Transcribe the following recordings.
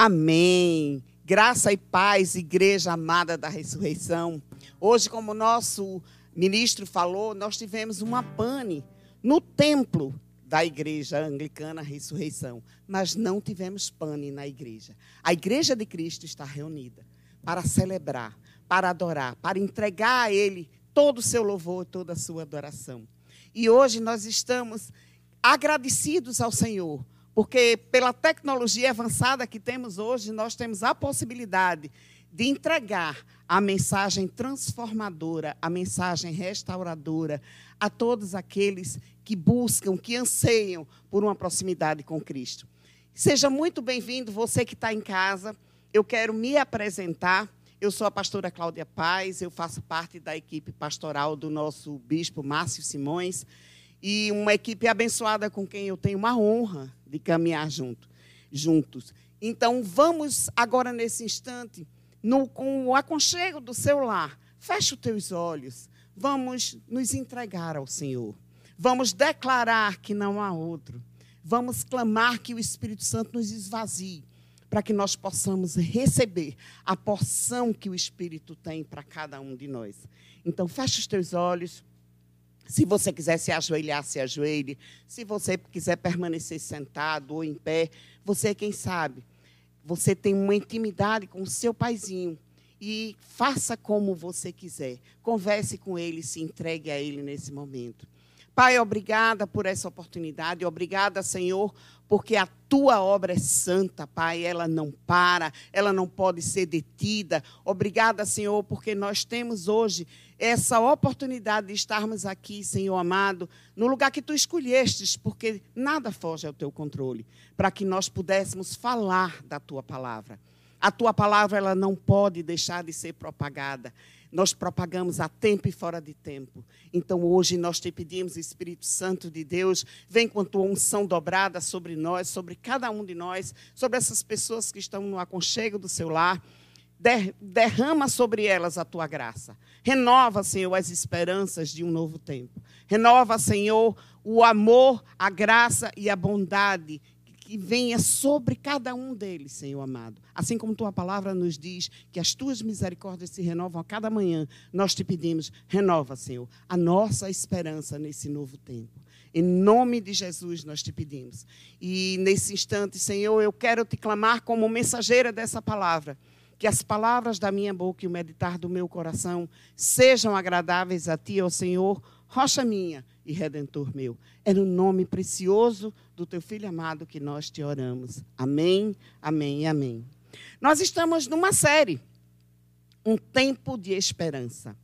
Amém. Graça e paz, igreja amada da ressurreição. Hoje, como o nosso ministro falou, nós tivemos uma pane no templo da igreja anglicana ressurreição, mas não tivemos pane na igreja. A igreja de Cristo está reunida para celebrar, para adorar, para entregar a Ele todo o seu louvor, toda a sua adoração. E hoje nós estamos agradecidos ao Senhor porque pela tecnologia avançada que temos hoje, nós temos a possibilidade de entregar a mensagem transformadora, a mensagem restauradora a todos aqueles que buscam, que anseiam por uma proximidade com Cristo. Seja muito bem-vindo, você que está em casa. Eu quero me apresentar. Eu sou a pastora Cláudia Paz, eu faço parte da equipe pastoral do nosso bispo Márcio Simões e uma equipe abençoada com quem eu tenho uma honra de caminhar junto, juntos. Então, vamos agora, nesse instante, no, com o aconchego do seu lar, feche os teus olhos, vamos nos entregar ao Senhor. Vamos declarar que não há outro. Vamos clamar que o Espírito Santo nos esvazie, para que nós possamos receber a porção que o Espírito tem para cada um de nós. Então, feche os teus olhos. Se você quiser se ajoelhar, se ajoelhe. Se você quiser permanecer sentado ou em pé, você, quem sabe, você tem uma intimidade com o seu paizinho. E faça como você quiser. Converse com ele, se entregue a ele nesse momento. Pai, obrigada por essa oportunidade. Obrigada, Senhor, porque a tua obra é santa, Pai, ela não para, ela não pode ser detida. Obrigada, Senhor, porque nós temos hoje essa oportunidade de estarmos aqui, Senhor amado, no lugar que tu escolhestes, porque nada foge ao teu controle, para que nós pudéssemos falar da tua palavra. A tua palavra ela não pode deixar de ser propagada nós propagamos a tempo e fora de tempo. Então hoje nós te pedimos, Espírito Santo de Deus, vem com a tua unção dobrada sobre nós, sobre cada um de nós, sobre essas pessoas que estão no aconchego do seu lar. Derrama sobre elas a tua graça. Renova, Senhor, as esperanças de um novo tempo. Renova, Senhor, o amor, a graça e a bondade que venha sobre cada um deles, Senhor amado. Assim como tua palavra nos diz que as tuas misericórdias se renovam a cada manhã, nós te pedimos, renova, Senhor, a nossa esperança nesse novo tempo. Em nome de Jesus nós te pedimos. E nesse instante, Senhor, eu quero te clamar como mensageira dessa palavra. Que as palavras da minha boca e o meditar do meu coração sejam agradáveis a ti, ó Senhor, rocha minha e redentor meu. É no nome precioso do teu filho amado que nós te oramos. Amém, amém e amém. Nós estamos numa série, um tempo de esperança.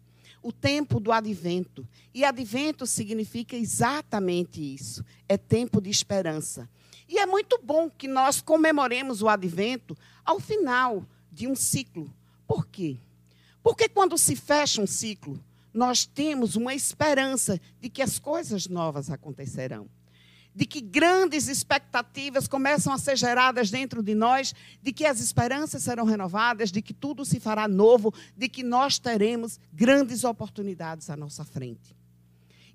O tempo do advento. E advento significa exatamente isso: é tempo de esperança. E é muito bom que nós comemoremos o advento ao final de um ciclo. Por quê? Porque quando se fecha um ciclo, nós temos uma esperança de que as coisas novas acontecerão. De que grandes expectativas começam a ser geradas dentro de nós, de que as esperanças serão renovadas, de que tudo se fará novo, de que nós teremos grandes oportunidades à nossa frente.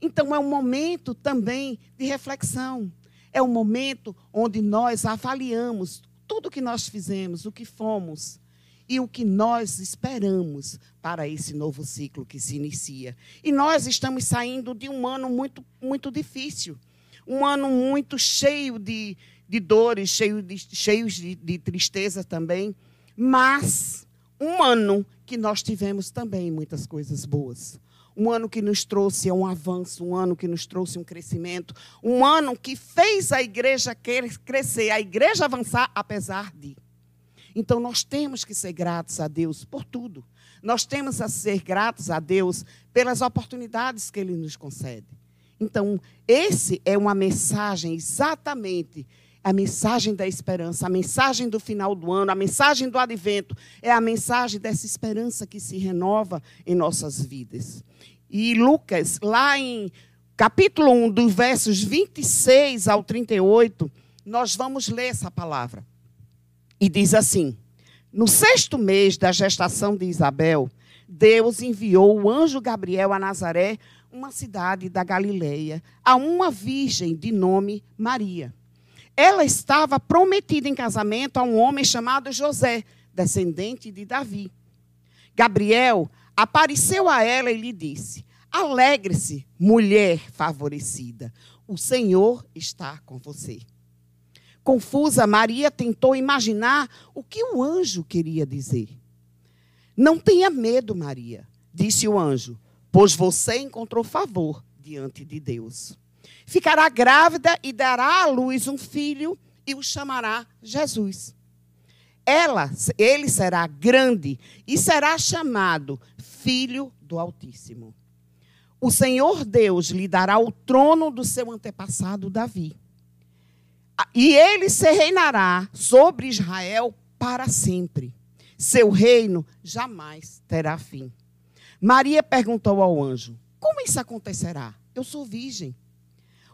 Então, é um momento também de reflexão. É um momento onde nós avaliamos tudo o que nós fizemos, o que fomos, e o que nós esperamos para esse novo ciclo que se inicia. E nós estamos saindo de um ano muito, muito difícil, um ano muito cheio de, de dores, cheio de, cheios de, de tristeza também, mas um ano que nós tivemos também muitas coisas boas. Um ano que nos trouxe um avanço, um ano que nos trouxe um crescimento, um ano que fez a igreja crescer, a igreja avançar, apesar de. Então nós temos que ser gratos a Deus por tudo. Nós temos a ser gratos a Deus pelas oportunidades que Ele nos concede. Então, esse é uma mensagem exatamente a mensagem da esperança, a mensagem do final do ano, a mensagem do advento, é a mensagem dessa esperança que se renova em nossas vidas. E Lucas, lá em capítulo 1, dos versos 26 ao 38, nós vamos ler essa palavra. E diz assim: No sexto mês da gestação de Isabel, Deus enviou o anjo Gabriel a Nazaré, uma cidade da Galileia, a uma virgem de nome Maria. ela estava prometida em casamento a um homem chamado José, descendente de Davi. Gabriel apareceu a ela e lhe disse: Alegre-se, mulher favorecida, o Senhor está com você. Confusa, Maria tentou imaginar o que o anjo queria dizer. Não tenha medo, Maria, disse o anjo, pois você encontrou favor diante de Deus. Ficará grávida e dará à luz um filho e o chamará Jesus. Ela, ele será grande e será chamado Filho do Altíssimo. O Senhor Deus lhe dará o trono do seu antepassado Davi. E ele se reinará sobre Israel para sempre. Seu reino jamais terá fim. Maria perguntou ao anjo: Como isso acontecerá? Eu sou virgem.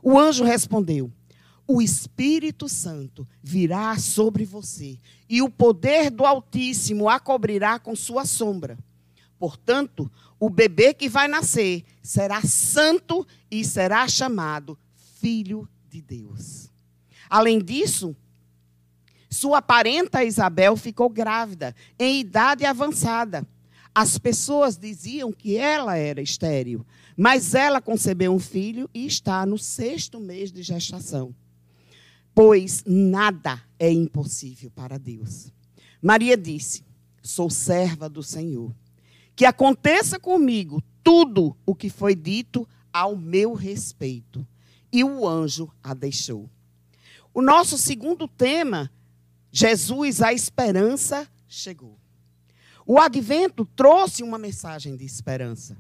O anjo respondeu: O Espírito Santo virá sobre você, e o poder do Altíssimo a cobrirá com sua sombra. Portanto, o bebê que vai nascer será santo e será chamado Filho de Deus. Além disso, sua parenta Isabel ficou grávida, em idade avançada. As pessoas diziam que ela era estéril, mas ela concebeu um filho e está no sexto mês de gestação. Pois nada é impossível para Deus. Maria disse: Sou serva do Senhor. Que aconteça comigo tudo o que foi dito ao meu respeito. E o anjo a deixou. O nosso segundo tema, Jesus, a esperança chegou. O advento trouxe uma mensagem de esperança.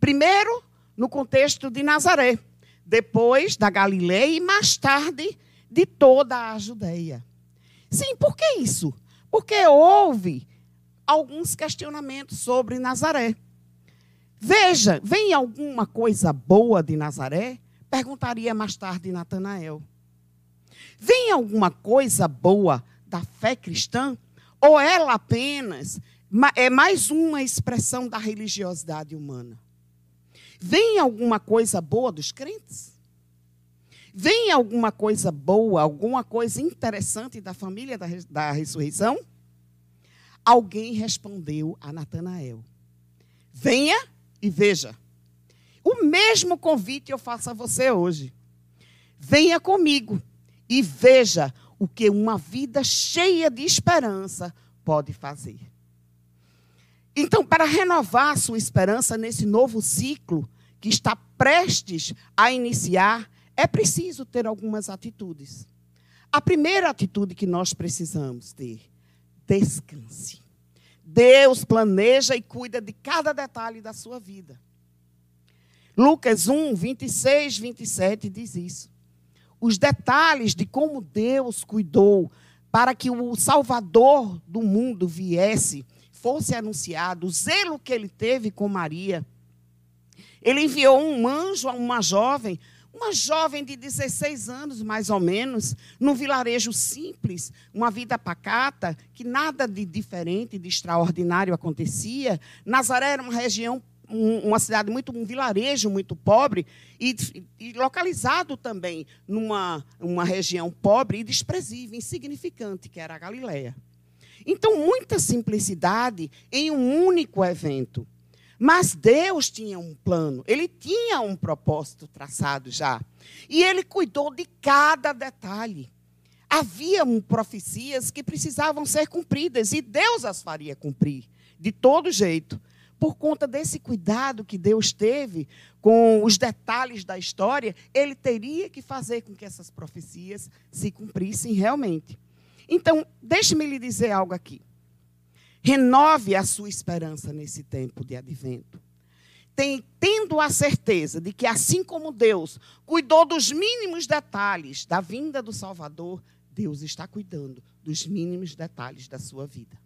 Primeiro, no contexto de Nazaré, depois da Galileia e mais tarde de toda a Judéia. Sim, por que isso? Porque houve alguns questionamentos sobre Nazaré. Veja, vem alguma coisa boa de Nazaré? Perguntaria mais tarde Natanael. Vem alguma coisa boa da fé cristã? Ou ela apenas é mais uma expressão da religiosidade humana? Vem alguma coisa boa dos crentes? Vem alguma coisa boa, alguma coisa interessante da família da, da ressurreição? Alguém respondeu a Natanael: Venha e veja. O mesmo convite eu faço a você hoje. Venha comigo e veja o que uma vida cheia de esperança pode fazer. Então, para renovar sua esperança nesse novo ciclo que está prestes a iniciar, é preciso ter algumas atitudes. A primeira atitude que nós precisamos ter, descanse. Deus planeja e cuida de cada detalhe da sua vida. Lucas 1, 26, 27 diz isso. Os detalhes de como Deus cuidou para que o Salvador do mundo viesse fosse anunciado, o zelo que ele teve com Maria. Ele enviou um anjo a uma jovem, uma jovem de 16 anos, mais ou menos, num vilarejo simples, uma vida pacata, que nada de diferente, de extraordinário acontecia. Nazaré era uma região uma cidade muito, um vilarejo muito pobre e, e, localizado também numa uma região pobre e desprezível, insignificante, que era a Galileia. Então, muita simplicidade em um único evento. Mas Deus tinha um plano, ele tinha um propósito traçado já. E ele cuidou de cada detalhe. Havia profecias que precisavam ser cumpridas e Deus as faria cumprir, de todo jeito. Por conta desse cuidado que Deus teve com os detalhes da história, ele teria que fazer com que essas profecias se cumprissem realmente. Então, deixe-me lhe dizer algo aqui. Renove a sua esperança nesse tempo de advento. Tem, tendo a certeza de que, assim como Deus cuidou dos mínimos detalhes da vinda do Salvador, Deus está cuidando dos mínimos detalhes da sua vida.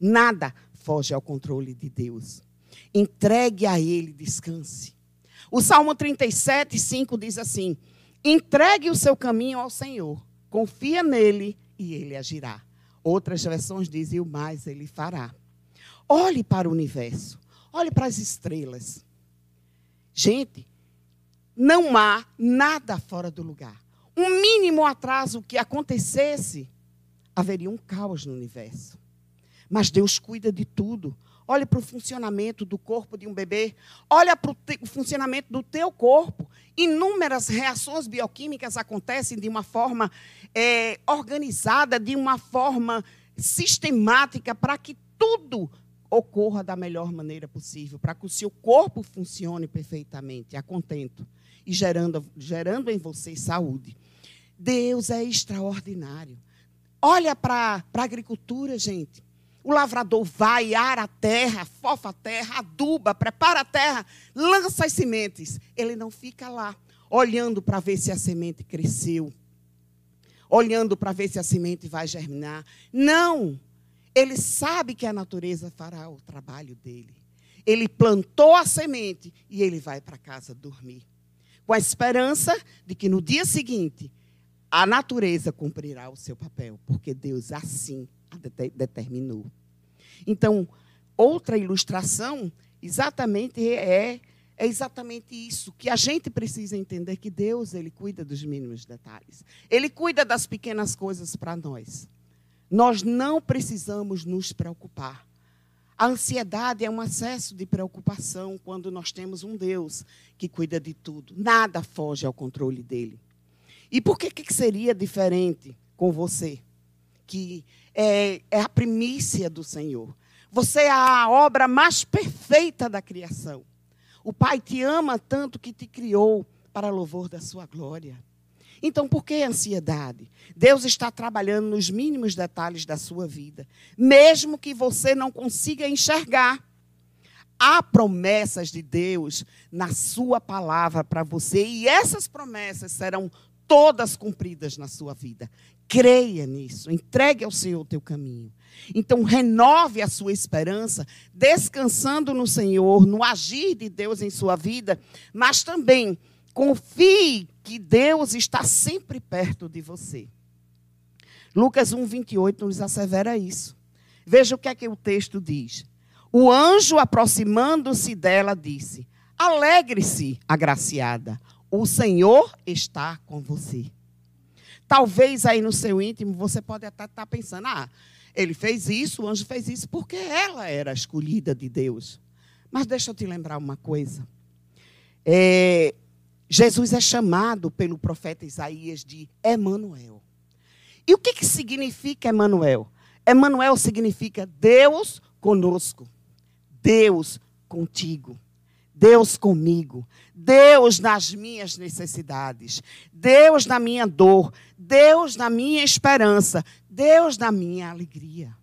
Nada foge ao controle de Deus. Entregue a Ele, descanse. O Salmo 37, 5 diz assim: Entregue o seu caminho ao Senhor, confia nele e ele agirá. Outras versões dizem: o mais ele fará. Olhe para o universo, olhe para as estrelas. Gente, não há nada fora do lugar. um mínimo atraso que acontecesse, haveria um caos no universo. Mas Deus cuida de tudo. Olhe para o funcionamento do corpo de um bebê. Olha para o funcionamento do teu corpo. Inúmeras reações bioquímicas acontecem de uma forma é, organizada, de uma forma sistemática, para que tudo ocorra da melhor maneira possível, para que o seu corpo funcione perfeitamente, a contento, e gerando, gerando em você saúde. Deus é extraordinário. Olha para a agricultura, gente. O lavrador vai, ara a terra, fofa a terra, aduba, prepara a terra, lança as sementes. Ele não fica lá, olhando para ver se a semente cresceu, olhando para ver se a semente vai germinar. Não! Ele sabe que a natureza fará o trabalho dele. Ele plantou a semente e ele vai para casa dormir. Com a esperança de que no dia seguinte a natureza cumprirá o seu papel, porque Deus assim determinou. Então, outra ilustração exatamente é é exatamente isso que a gente precisa entender que Deus ele cuida dos mínimos detalhes. Ele cuida das pequenas coisas para nós. Nós não precisamos nos preocupar. A ansiedade é um excesso de preocupação quando nós temos um Deus que cuida de tudo. Nada foge ao controle dele. E por que, que seria diferente com você? Que é, é a primícia do Senhor. Você é a obra mais perfeita da criação. O Pai te ama tanto que te criou para louvor da sua glória. Então, por que ansiedade? Deus está trabalhando nos mínimos detalhes da sua vida, mesmo que você não consiga enxergar. Há promessas de Deus na sua palavra para você, e essas promessas serão todas cumpridas na sua vida. Creia nisso, entregue ao Senhor o teu caminho. Então, renove a sua esperança, descansando no Senhor, no agir de Deus em sua vida, mas também confie que Deus está sempre perto de você. Lucas 1, 28 nos assevera isso. Veja o que é que o texto diz. O anjo, aproximando-se dela, disse: Alegre-se, agraciada, o Senhor está com você. Talvez aí no seu íntimo você pode até estar pensando: ah, ele fez isso, o anjo fez isso, porque ela era escolhida de Deus. Mas deixa eu te lembrar uma coisa. É, Jesus é chamado pelo profeta Isaías de Emanuel. E o que, que significa Emanuel? Emanuel significa Deus conosco, Deus contigo. Deus comigo, Deus nas minhas necessidades, Deus na minha dor, Deus na minha esperança, Deus na minha alegria.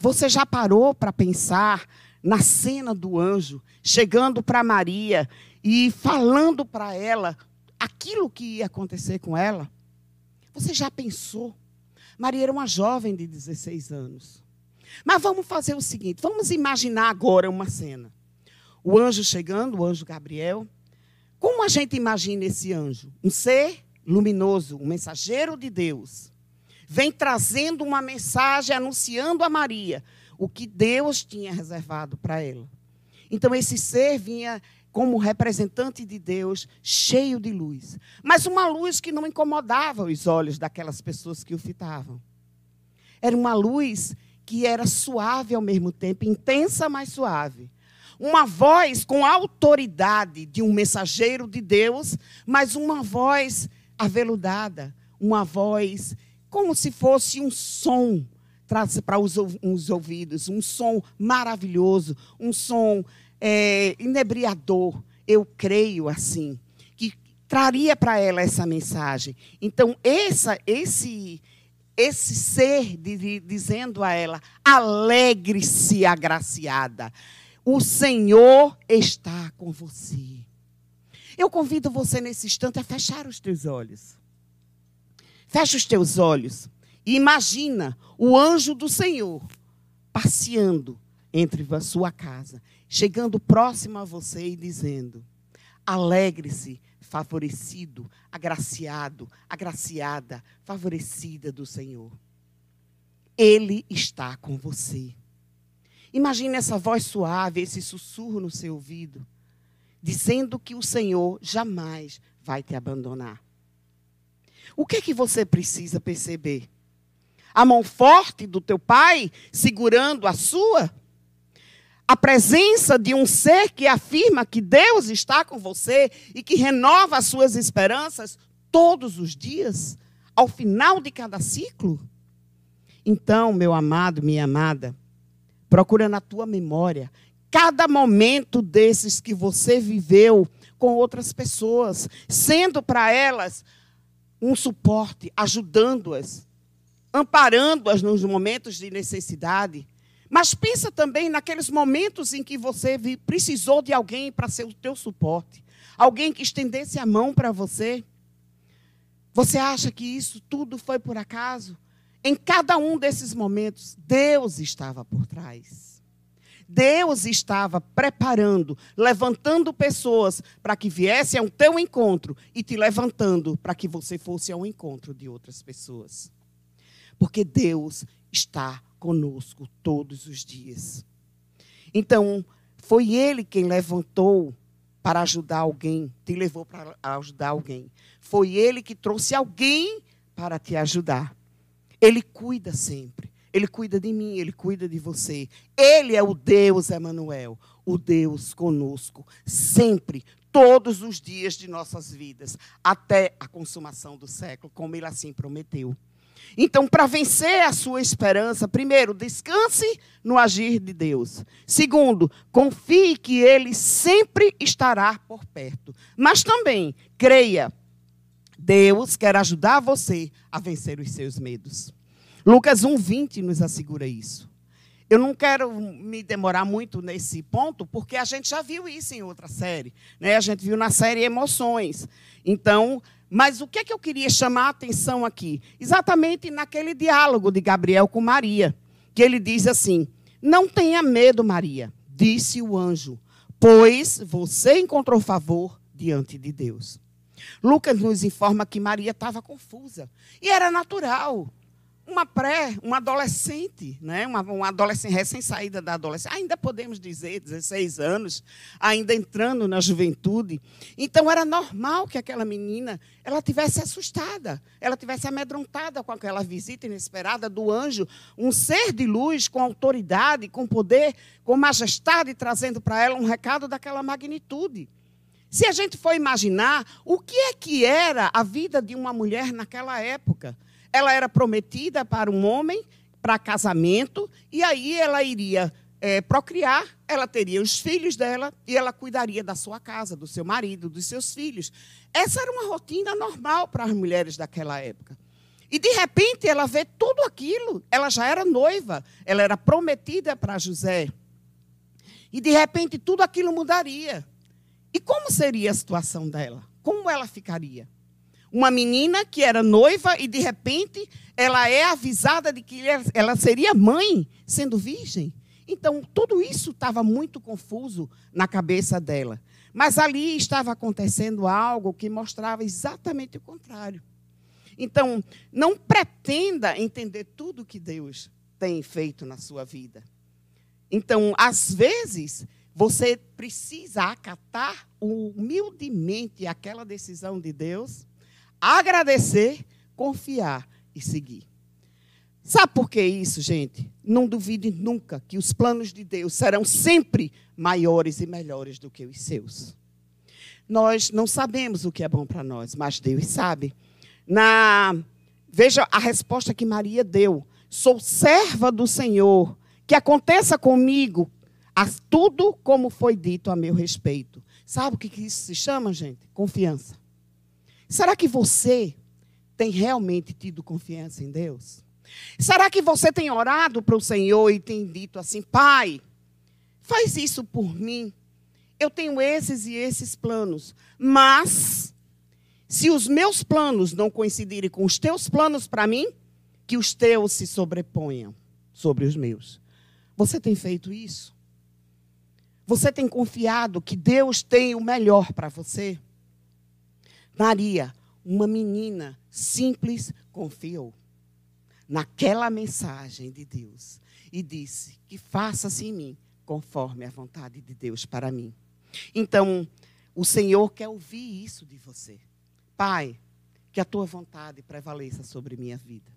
Você já parou para pensar na cena do anjo chegando para Maria e falando para ela aquilo que ia acontecer com ela? Você já pensou? Maria era uma jovem de 16 anos. Mas vamos fazer o seguinte: vamos imaginar agora uma cena o anjo chegando, o anjo Gabriel. Como a gente imagina esse anjo? Um ser luminoso, um mensageiro de Deus. Vem trazendo uma mensagem anunciando a Maria o que Deus tinha reservado para ela. Então esse ser vinha como representante de Deus, cheio de luz, mas uma luz que não incomodava os olhos daquelas pessoas que o fitavam. Era uma luz que era suave ao mesmo tempo, intensa, mas suave uma voz com autoridade de um mensageiro de Deus, mas uma voz aveludada, uma voz como se fosse um som para os, os, ouvidos, um som maravilhoso, um som é, inebriador. Eu creio assim, que traria para ela essa mensagem. Então, essa, esse esse ser de, de, dizendo a ela: alegre-se, agraciada. O Senhor está com você. Eu convido você nesse instante a fechar os teus olhos. Fecha os teus olhos e imagina o anjo do Senhor passeando entre a sua casa, chegando próximo a você e dizendo: Alegre-se, favorecido, agraciado, agraciada, favorecida do Senhor. Ele está com você. Imagine essa voz suave, esse sussurro no seu ouvido, dizendo que o Senhor jamais vai te abandonar. O que é que você precisa perceber? A mão forte do teu pai segurando a sua? A presença de um ser que afirma que Deus está com você e que renova as suas esperanças todos os dias, ao final de cada ciclo? Então, meu amado, minha amada, procura na tua memória cada momento desses que você viveu com outras pessoas, sendo para elas um suporte, ajudando-as, amparando-as nos momentos de necessidade. Mas pensa também naqueles momentos em que você precisou de alguém para ser o teu suporte, alguém que estendesse a mão para você. Você acha que isso tudo foi por acaso? Em cada um desses momentos, Deus estava por trás. Deus estava preparando, levantando pessoas para que viessem ao teu encontro e te levantando para que você fosse ao encontro de outras pessoas. Porque Deus está conosco todos os dias. Então, foi Ele quem levantou para ajudar alguém, te levou para ajudar alguém. Foi Ele que trouxe alguém para te ajudar. Ele cuida sempre. Ele cuida de mim, ele cuida de você. Ele é o Deus Emanuel, o Deus conosco, sempre, todos os dias de nossas vidas, até a consumação do século, como ele assim prometeu. Então, para vencer a sua esperança, primeiro, descanse no agir de Deus. Segundo, confie que Ele sempre estará por perto. Mas também, creia, Deus quer ajudar você a vencer os seus medos. Lucas 1,20 nos assegura isso. Eu não quero me demorar muito nesse ponto, porque a gente já viu isso em outra série. Né? A gente viu na série Emoções. Então, mas o que é que eu queria chamar a atenção aqui? Exatamente naquele diálogo de Gabriel com Maria, que ele diz assim: Não tenha medo, Maria, disse o anjo, pois você encontrou favor diante de Deus. Lucas nos informa que Maria estava confusa. E era natural uma pré, uma adolescente, né? uma, uma adolescente recém-saída da adolescência, ainda podemos dizer, 16 anos, ainda entrando na juventude. Então era normal que aquela menina ela tivesse assustada, ela tivesse amedrontada com aquela visita inesperada do anjo, um ser de luz com autoridade, com poder, com majestade, trazendo para ela um recado daquela magnitude. Se a gente for imaginar, o que é que era a vida de uma mulher naquela época? Ela era prometida para um homem, para casamento, e aí ela iria é, procriar, ela teria os filhos dela e ela cuidaria da sua casa, do seu marido, dos seus filhos. Essa era uma rotina normal para as mulheres daquela época. E de repente ela vê tudo aquilo. Ela já era noiva, ela era prometida para José. E de repente tudo aquilo mudaria. E como seria a situação dela? Como ela ficaria? Uma menina que era noiva e de repente ela é avisada de que ela seria mãe, sendo virgem. Então, tudo isso estava muito confuso na cabeça dela. Mas ali estava acontecendo algo que mostrava exatamente o contrário. Então, não pretenda entender tudo que Deus tem feito na sua vida. Então, às vezes, você precisa acatar humildemente aquela decisão de Deus agradecer, confiar e seguir. Sabe por que isso, gente? Não duvide nunca que os planos de Deus serão sempre maiores e melhores do que os seus. Nós não sabemos o que é bom para nós, mas Deus sabe. Na veja a resposta que Maria deu: Sou serva do Senhor, que aconteça comigo tudo como foi dito a meu respeito. Sabe o que isso se chama, gente? Confiança. Será que você tem realmente tido confiança em Deus? Será que você tem orado para o Senhor e tem dito assim: Pai, faz isso por mim? Eu tenho esses e esses planos, mas se os meus planos não coincidirem com os teus planos para mim, que os teus se sobreponham sobre os meus. Você tem feito isso? Você tem confiado que Deus tem o melhor para você? Maria, uma menina simples, confiou naquela mensagem de Deus e disse: Que faça-se em mim conforme a vontade de Deus para mim. Então, o Senhor quer ouvir isso de você. Pai, que a tua vontade prevaleça sobre minha vida.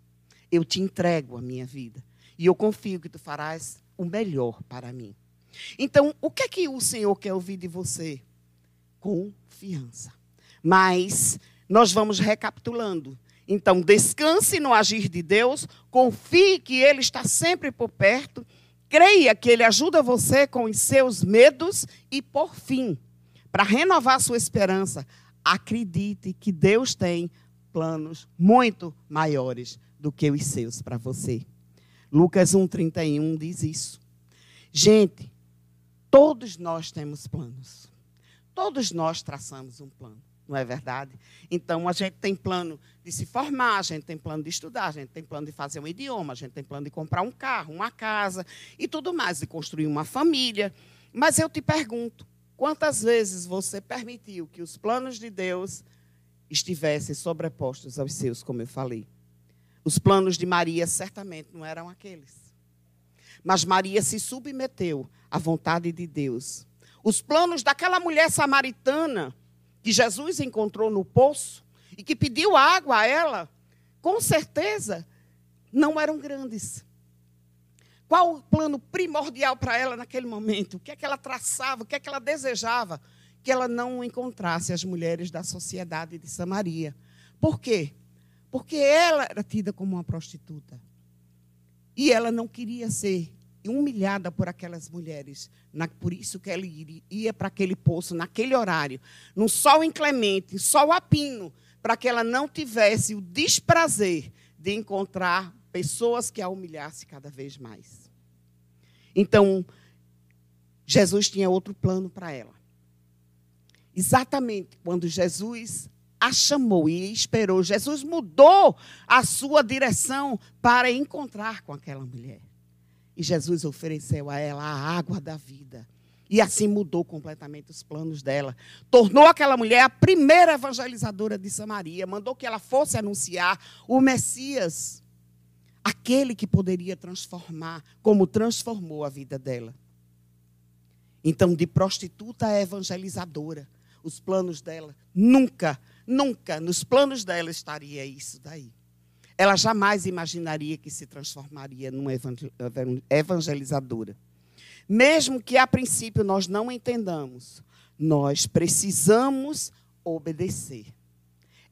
Eu te entrego a minha vida. E eu confio que tu farás o melhor para mim. Então, o que é que o Senhor quer ouvir de você? Confiança. Mas nós vamos recapitulando. Então, descanse no agir de Deus, confie que Ele está sempre por perto, creia que Ele ajuda você com os seus medos e, por fim, para renovar sua esperança, acredite que Deus tem planos muito maiores do que os seus para você. Lucas 1,31 diz isso. Gente, todos nós temos planos. Todos nós traçamos um plano, não é verdade? Então, a gente tem plano de se formar, a gente tem plano de estudar, a gente tem plano de fazer um idioma, a gente tem plano de comprar um carro, uma casa e tudo mais, de construir uma família. Mas eu te pergunto, quantas vezes você permitiu que os planos de Deus estivessem sobrepostos aos seus, como eu falei? Os planos de Maria certamente não eram aqueles. Mas Maria se submeteu à vontade de Deus. Os planos daquela mulher samaritana que Jesus encontrou no poço e que pediu água a ela, com certeza não eram grandes. Qual o plano primordial para ela naquele momento? O que é que ela traçava? O que é que ela desejava? Que ela não encontrasse as mulheres da sociedade de Samaria. Por quê? Porque ela era tida como uma prostituta. E ela não queria ser humilhada por aquelas mulheres. por isso que ela ia para aquele poço, naquele horário, num sol inclemente, sol a pino, para que ela não tivesse o desprazer de encontrar pessoas que a humilhassem cada vez mais. Então, Jesus tinha outro plano para ela. Exatamente quando Jesus a chamou e esperou. Jesus mudou a sua direção para encontrar com aquela mulher. E Jesus ofereceu a ela a água da vida. E assim mudou completamente os planos dela. Tornou aquela mulher a primeira evangelizadora de Samaria. Mandou que ela fosse anunciar o Messias. Aquele que poderia transformar, como transformou a vida dela. Então, de prostituta a evangelizadora, os planos dela nunca Nunca nos planos dela estaria isso daí. Ela jamais imaginaria que se transformaria numa evangelizadora. Mesmo que a princípio nós não entendamos, nós precisamos obedecer.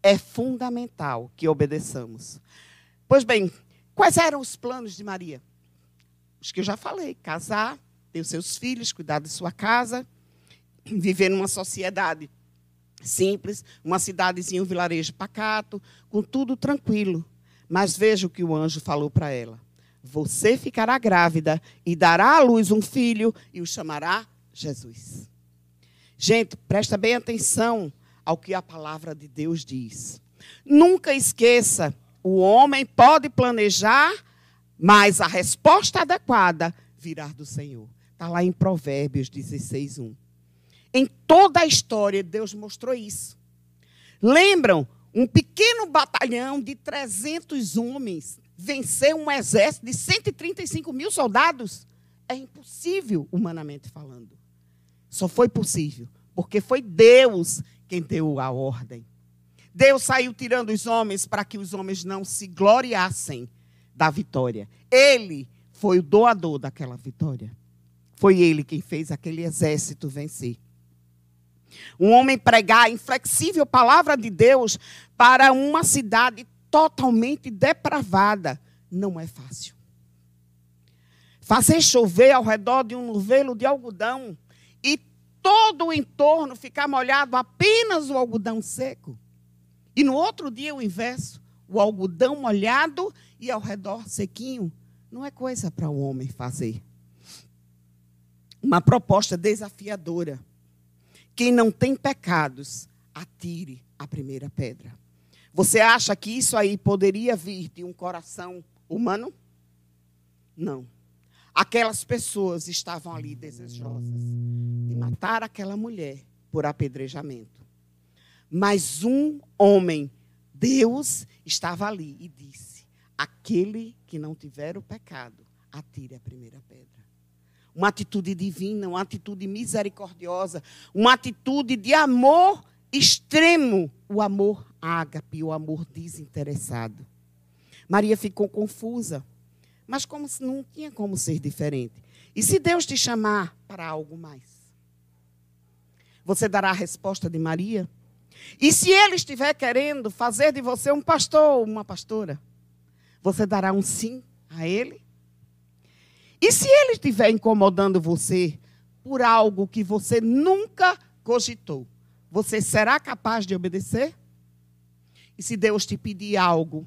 É fundamental que obedeçamos. Pois bem, quais eram os planos de Maria? Os que eu já falei: casar, ter os seus filhos, cuidar de sua casa, viver numa sociedade simples, uma cidadezinha, um vilarejo pacato, com tudo tranquilo. Mas veja o que o anjo falou para ela: Você ficará grávida e dará à luz um filho e o chamará Jesus. Gente, presta bem atenção ao que a palavra de Deus diz. Nunca esqueça, o homem pode planejar, mas a resposta adequada virá do Senhor. Está lá em Provérbios 16, 1. Em toda a história, Deus mostrou isso. Lembram? Um pequeno batalhão de 300 homens venceu um exército de 135 mil soldados? É impossível, humanamente falando. Só foi possível porque foi Deus quem deu a ordem. Deus saiu tirando os homens para que os homens não se gloriassem da vitória. Ele foi o doador daquela vitória. Foi ele quem fez aquele exército vencer. Um homem pregar a inflexível palavra de Deus para uma cidade totalmente depravada não é fácil. Fazer chover ao redor de um novelo de algodão e todo o entorno ficar molhado apenas o algodão seco. E no outro dia o inverso, o algodão molhado e ao redor sequinho, não é coisa para o homem fazer. Uma proposta desafiadora. Quem não tem pecados, atire a primeira pedra. Você acha que isso aí poderia vir de um coração humano? Não. Aquelas pessoas estavam ali desejosas de matar aquela mulher por apedrejamento. Mas um homem, Deus, estava ali e disse: Aquele que não tiver o pecado, atire a primeira pedra uma atitude divina, uma atitude misericordiosa, uma atitude de amor extremo o amor ágape, o amor desinteressado. Maria ficou confusa, mas como se não tinha como ser diferente. E se Deus te chamar para algo mais? Você dará a resposta de Maria? E se ele estiver querendo fazer de você um pastor ou uma pastora, você dará um sim a ele? E se ele estiver incomodando você por algo que você nunca cogitou, você será capaz de obedecer? E se Deus te pedir algo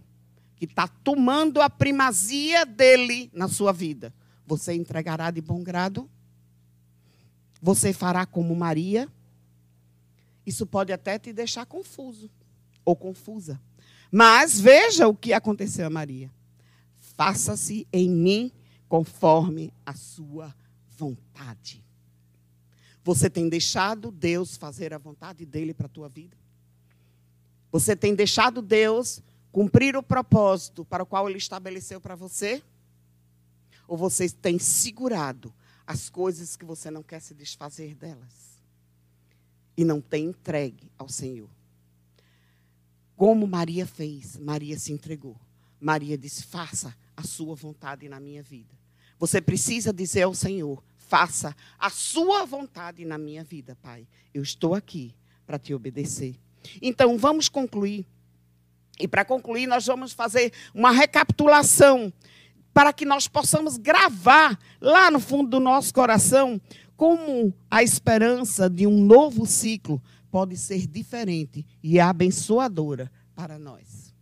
que está tomando a primazia dele na sua vida, você entregará de bom grado? Você fará como Maria? Isso pode até te deixar confuso ou confusa. Mas veja o que aconteceu a Maria. Faça-se em mim conforme a sua vontade. Você tem deixado Deus fazer a vontade dele para a tua vida? Você tem deixado Deus cumprir o propósito para o qual ele estabeleceu para você? Ou você tem segurado as coisas que você não quer se desfazer delas? E não tem entregue ao Senhor? Como Maria fez, Maria se entregou. Maria disse: faça a sua vontade na minha vida. Você precisa dizer ao Senhor: faça a sua vontade na minha vida, Pai. Eu estou aqui para te obedecer. Então, vamos concluir. E para concluir, nós vamos fazer uma recapitulação para que nós possamos gravar lá no fundo do nosso coração como a esperança de um novo ciclo pode ser diferente e abençoadora para nós.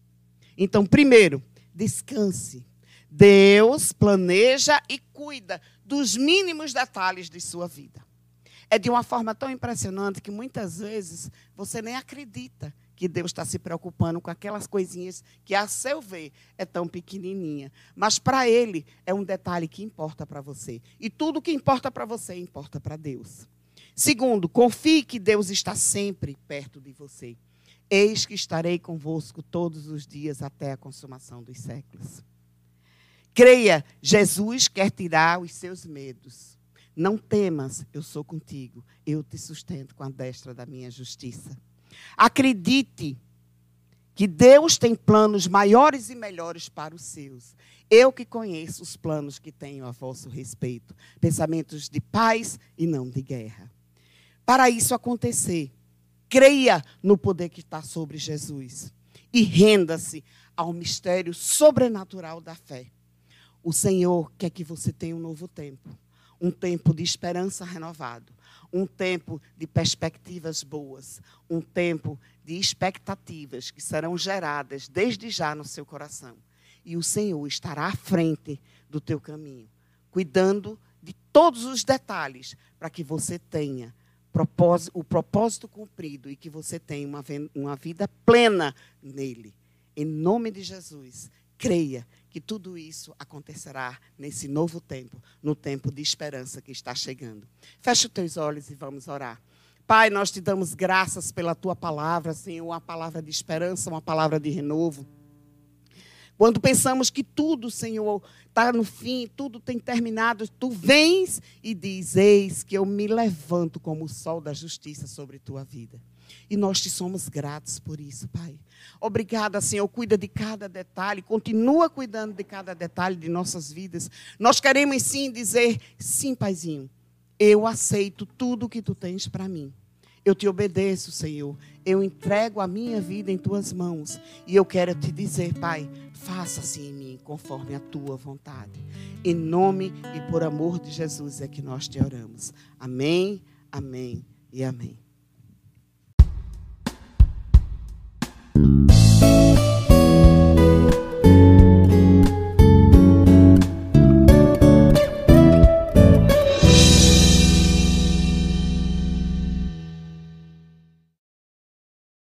Então, primeiro, descanse. Deus planeja e cuida dos mínimos detalhes de sua vida. É de uma forma tão impressionante que muitas vezes você nem acredita que Deus está se preocupando com aquelas coisinhas que, a seu ver, é tão pequenininha. Mas para Ele é um detalhe que importa para você. E tudo que importa para você importa para Deus. Segundo, confie que Deus está sempre perto de você. Eis que estarei convosco todos os dias até a consumação dos séculos. Creia, Jesus quer tirar os seus medos. Não temas, eu sou contigo. Eu te sustento com a destra da minha justiça. Acredite que Deus tem planos maiores e melhores para os seus. Eu que conheço os planos que tenho a vosso respeito, pensamentos de paz e não de guerra. Para isso acontecer, creia no poder que está sobre Jesus e renda-se ao mistério sobrenatural da fé. O Senhor quer que você tenha um novo tempo, um tempo de esperança renovado, um tempo de perspectivas boas, um tempo de expectativas que serão geradas desde já no seu coração. E o Senhor estará à frente do teu caminho, cuidando de todos os detalhes para que você tenha o propósito cumprido e que você tenha uma, uma vida plena nele. Em nome de Jesus, creia que tudo isso acontecerá nesse novo tempo, no tempo de esperança que está chegando. Feche os teus olhos e vamos orar. Pai, nós te damos graças pela tua palavra, Senhor, uma palavra de esperança, uma palavra de renovo. Quando pensamos que tudo, Senhor, está no fim, tudo tem terminado, tu vens e diz: Eis que eu me levanto como o sol da justiça sobre tua vida. E nós te somos gratos por isso, Pai. Obrigada, Senhor. Cuida de cada detalhe, continua cuidando de cada detalhe de nossas vidas. Nós queremos sim dizer: sim, Paizinho, eu aceito tudo que tu tens para mim. Eu te obedeço, Senhor. Eu entrego a minha vida em tuas mãos. E eu quero te dizer, Pai, faça-se em mim conforme a tua vontade. Em nome e por amor de Jesus é que nós te oramos. Amém, amém e amém.